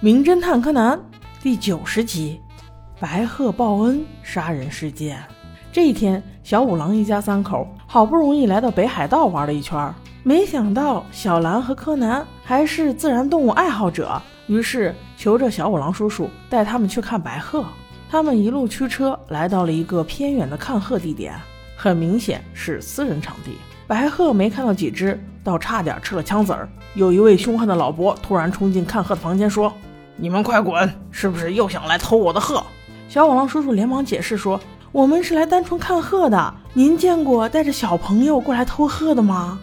名侦探柯南第九十集：白鹤报恩杀人事件。这一天，小五郎一家三口好不容易来到北海道玩了一圈，没想到小兰和柯南还是自然动物爱好者，于是求着小五郎叔叔带他们去看白鹤。他们一路驱车来到了一个偏远的看鹤地点，很明显是私人场地。白鹤没看到几只，倒差点吃了枪子儿。有一位凶悍的老伯突然冲进看鹤的房间，说。你们快滚！是不是又想来偷我的鹤？小五郎叔叔连忙解释说：“我们是来单纯看鹤的。您见过带着小朋友过来偷鹤的吗？”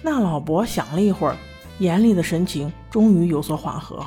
那老伯想了一会儿，严厉的神情终于有所缓和。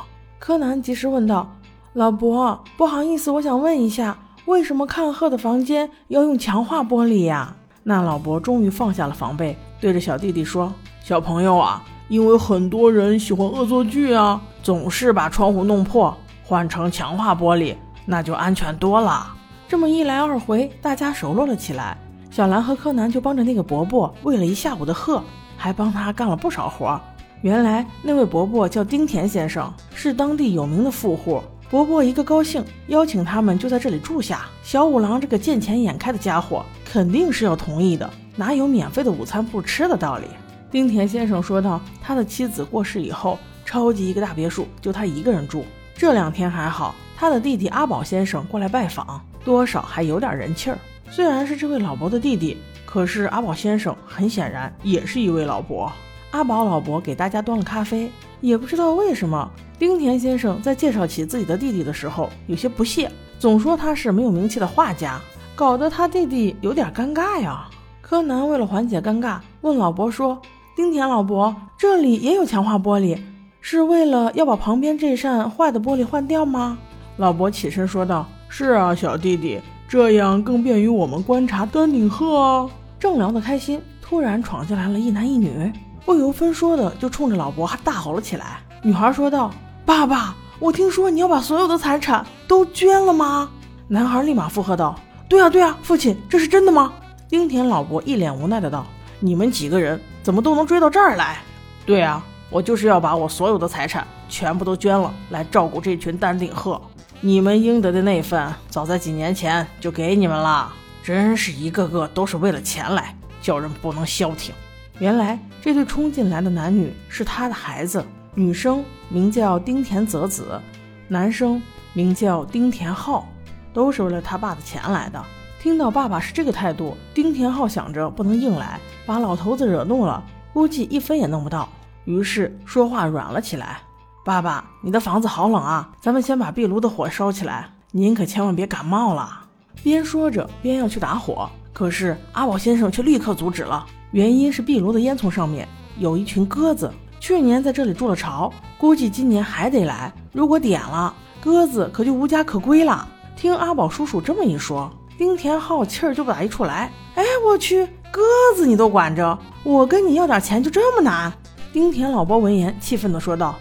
柯南及时问道：“老伯，不好意思，我想问一下，为什么看鹤的房间要用强化玻璃呀？”那老伯终于放下了防备，对着小弟弟说：“小朋友啊。”因为很多人喜欢恶作剧啊，总是把窗户弄破，换成强化玻璃，那就安全多了。这么一来二回，大家熟络了起来。小兰和柯南就帮着那个伯伯喂了一下午的鹤，还帮他干了不少活。原来那位伯伯叫丁田先生，是当地有名的富户。伯伯一个高兴，邀请他们就在这里住下。小五郎这个见钱眼开的家伙，肯定是要同意的，哪有免费的午餐不吃的道理？丁田先生说道：“他的妻子过世以后，超级一个大别墅就他一个人住。这两天还好，他的弟弟阿宝先生过来拜访，多少还有点人气儿。虽然是这位老伯的弟弟，可是阿宝先生很显然也是一位老伯。阿宝老伯给大家端了咖啡，也不知道为什么，丁田先生在介绍起自己的弟弟的时候有些不屑，总说他是没有名气的画家，搞得他弟弟有点尴尬呀。柯南为了缓解尴尬，问老伯说。”丁田老伯，这里也有强化玻璃，是为了要把旁边这扇坏的玻璃换掉吗？老伯起身说道：“是啊，小弟弟，这样更便于我们观察丹顶鹤啊。”正聊得开心，突然闯进来了一男一女，不由分说的就冲着老伯还大吼了起来。女孩说道：“爸爸，我听说你要把所有的财产都捐了吗？”男孩立马附和道：“对啊，对啊，父亲，这是真的吗？”丁田老伯一脸无奈的道。你们几个人怎么都能追到这儿来？对啊，我就是要把我所有的财产全部都捐了，来照顾这群丹顶鹤。你们应得的那份，早在几年前就给你们了。真是一个个都是为了钱来，叫人不能消停。原来这对冲进来的男女是他的孩子，女生名叫丁田泽子，男生名叫丁田浩，都是为了他爸的钱来的。听到爸爸是这个态度，丁田浩想着不能硬来，把老头子惹怒了，估计一分也弄不到，于是说话软了起来。爸爸，你的房子好冷啊，咱们先把壁炉的火烧起来，您可千万别感冒了。边说着边要去打火，可是阿宝先生却立刻阻止了，原因是壁炉的烟囱上面有一群鸽子，去年在这里筑了巢，估计今年还得来。如果点了，鸽子可就无家可归了。听阿宝叔叔这么一说。丁田浩气儿就不打一处来，哎，我去，鸽子你都管着，我跟你要点钱就这么难？丁田老伯闻言气愤地说道：“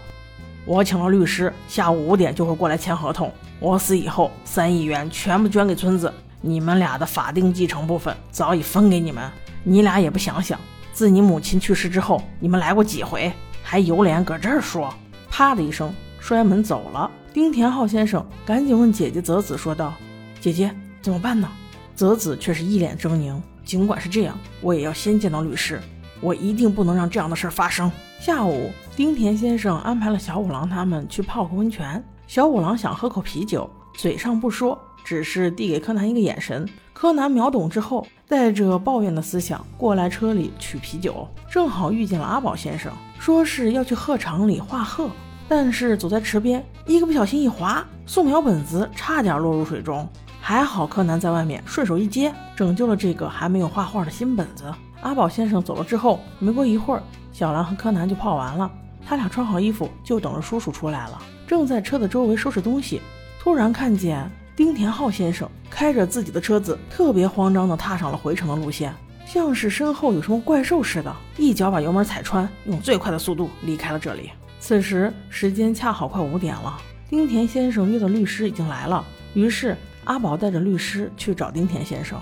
我请了律师，下午五点就会过来签合同。我死以后，三亿元全部捐给村子，你们俩的法定继承部分早已分给你们。你俩也不想想，自你母亲去世之后，你们来过几回，还有脸搁这儿说？”啪的一声，摔门走了。丁田浩先生赶紧问姐姐泽子说道：“姐姐。”怎么办呢？泽子却是一脸狰狞。尽管是这样，我也要先见到律师。我一定不能让这样的事儿发生。下午，丁田先生安排了小五郎他们去泡个温泉。小五郎想喝口啤酒，嘴上不说，只是递给柯南一个眼神。柯南秒懂之后，带着抱怨的思想过来车里取啤酒，正好遇见了阿宝先生，说是要去鹤场里画鹤，但是走在池边，一个不小心一滑，素描本子差点落入水中。还好柯南在外面顺手一接，拯救了这个还没有画画的新本子。阿宝先生走了之后，没过一会儿，小兰和柯南就泡完了。他俩穿好衣服，就等着叔叔出来了。正在车的周围收拾东西，突然看见丁田浩先生开着自己的车子，特别慌张地踏上了回城的路线，像是身后有什么怪兽似的，一脚把油门踩穿，用最快的速度离开了这里。此时时间恰好快五点了，丁田先生约的律师已经来了。于是阿宝带着律师去找丁田先生，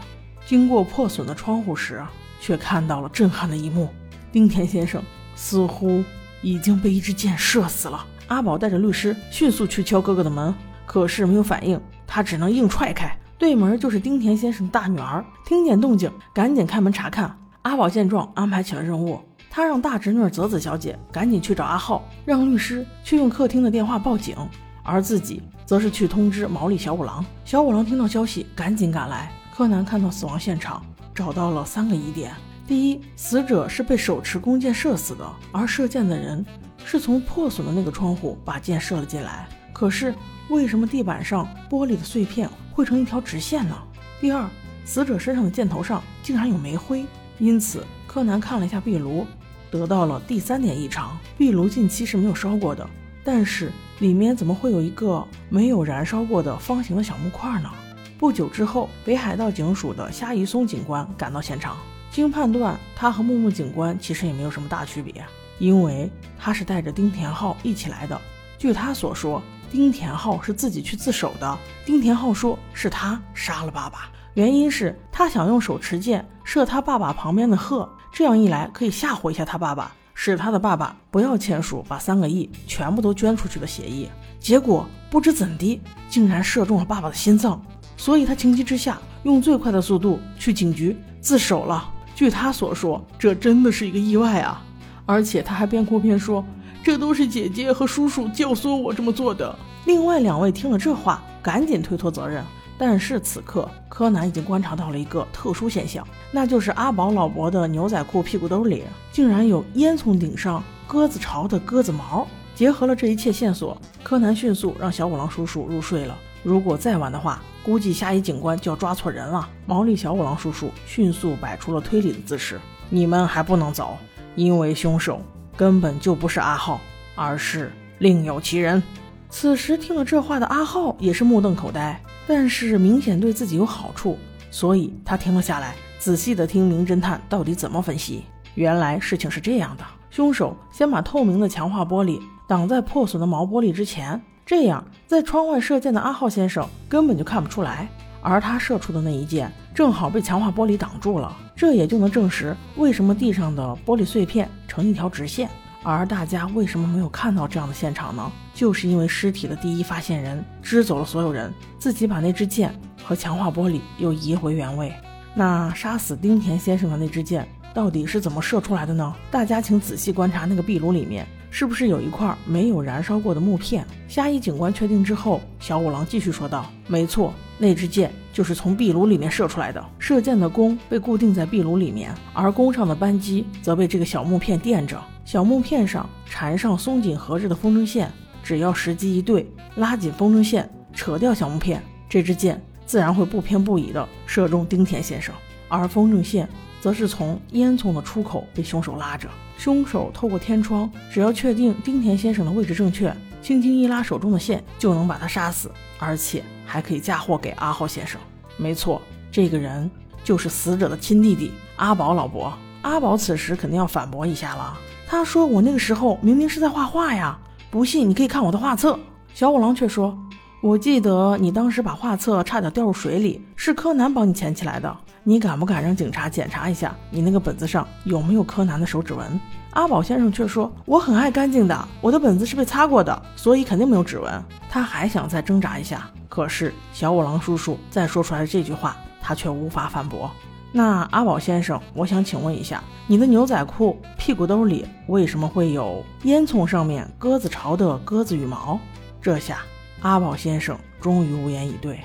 经过破损的窗户时，却看到了震撼的一幕：丁田先生似乎已经被一支箭射死了。阿宝带着律师迅速去敲哥哥的门，可是没有反应，他只能硬踹开。对门就是丁田先生的大女儿，听见动静，赶紧开门查看。阿宝见状，安排起了任务，他让大侄女泽子小姐赶紧去找阿浩，让律师去用客厅的电话报警，而自己则是去通知毛利小五郎。小五郎听到消息，赶紧赶来。柯南看到死亡现场，找到了三个疑点：第一，死者是被手持弓箭射死的，而射箭的人是从破损的那个窗户把箭射了进来。可是为什么地板上玻璃的碎片？汇成一条直线呢。第二，死者身上的箭头上竟然有煤灰，因此柯南看了一下壁炉，得到了第三点异常：壁炉近期是没有烧过的，但是里面怎么会有一个没有燃烧过的方形的小木块呢？不久之后，北海道警署的虾夷松警官赶到现场，经判断，他和木木警官其实也没有什么大区别，因为他是带着丁田浩一起来的。据他所说。丁田浩是自己去自首的。丁田浩说是他杀了爸爸，原因是他想用手持剑射他爸爸旁边的鹤，这样一来可以吓唬一下他爸爸，使他的爸爸不要签署把三个亿全部都捐出去的协议。结果不知怎的，竟然射中了爸爸的心脏，所以他情急之下用最快的速度去警局自首了。据他所说，这真的是一个意外啊！而且他还边哭边说。这都是姐姐和叔叔教唆我这么做的。另外两位听了这话，赶紧推脱责任。但是此刻，柯南已经观察到了一个特殊现象，那就是阿宝老伯的牛仔裤屁股兜里竟然有烟囱顶上鸽子巢的鸽子毛。结合了这一切线索，柯南迅速让小五郎叔叔入睡了。如果再晚的话，估计下一警官就要抓错人了。毛利小五郎叔叔迅速摆出了推理的姿势：“你们还不能走，因为凶手。”根本就不是阿浩，而是另有其人。此时听了这话的阿浩也是目瞪口呆，但是明显对自己有好处，所以他停了下来，仔细的听名侦探到底怎么分析。原来事情是这样的：凶手先把透明的强化玻璃挡在破损的毛玻璃之前，这样在窗外射箭的阿浩先生根本就看不出来，而他射出的那一箭正好被强化玻璃挡住了。这也就能证实为什么地上的玻璃碎片成一条直线，而大家为什么没有看到这样的现场呢？就是因为尸体的第一发现人支走了所有人，自己把那支箭和强化玻璃又移回原位。那杀死丁田先生的那支箭到底是怎么射出来的呢？大家请仔细观察那个壁炉里面，是不是有一块没有燃烧过的木片？虾夷警官确定之后，小五郎继续说道：“没错，那支箭。”就是从壁炉里面射出来的，射箭的弓被固定在壁炉里面，而弓上的扳机则被这个小木片垫着。小木片上缠上松紧合着的风筝线，只要时机一对，拉紧风筝线，扯掉小木片，这支箭自然会不偏不倚地射中丁田先生。而风筝线则是从烟囱的出口被凶手拉着。凶手透过天窗，只要确定丁田先生的位置正确，轻轻一拉手中的线，就能把他杀死，而且。还可以嫁祸给阿浩先生。没错，这个人就是死者的亲弟弟阿宝老伯。阿宝此时肯定要反驳一下了。他说：“我那个时候明明是在画画呀，不信你可以看我的画册。”小五郎却说：“我记得你当时把画册差点掉入水里，是柯南帮你捡起来的。你敢不敢让警察检查一下你那个本子上有没有柯南的手指纹？”阿宝先生却说：“我很爱干净的，我的本子是被擦过的，所以肯定没有指纹。”他还想再挣扎一下。可是小五郎叔叔再说出来这句话，他却无法反驳。那阿宝先生，我想请问一下，你的牛仔裤屁股兜里为什么会有烟囱上面鸽子巢的鸽子羽毛？这下阿宝先生终于无言以对。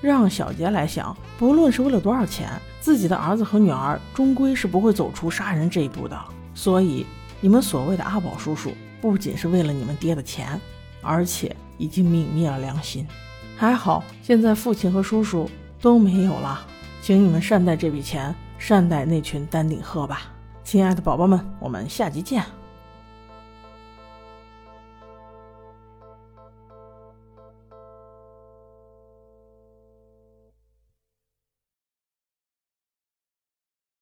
让小杰来想，不论是为了多少钱，自己的儿子和女儿终归是不会走出杀人这一步的。所以，你们所谓的阿宝叔叔，不仅是为了你们爹的钱，而且已经泯灭了良心。还好，现在父亲和叔叔都没有了，请你们善待这笔钱，善待那群丹顶鹤吧，亲爱的宝宝们，我们下集见。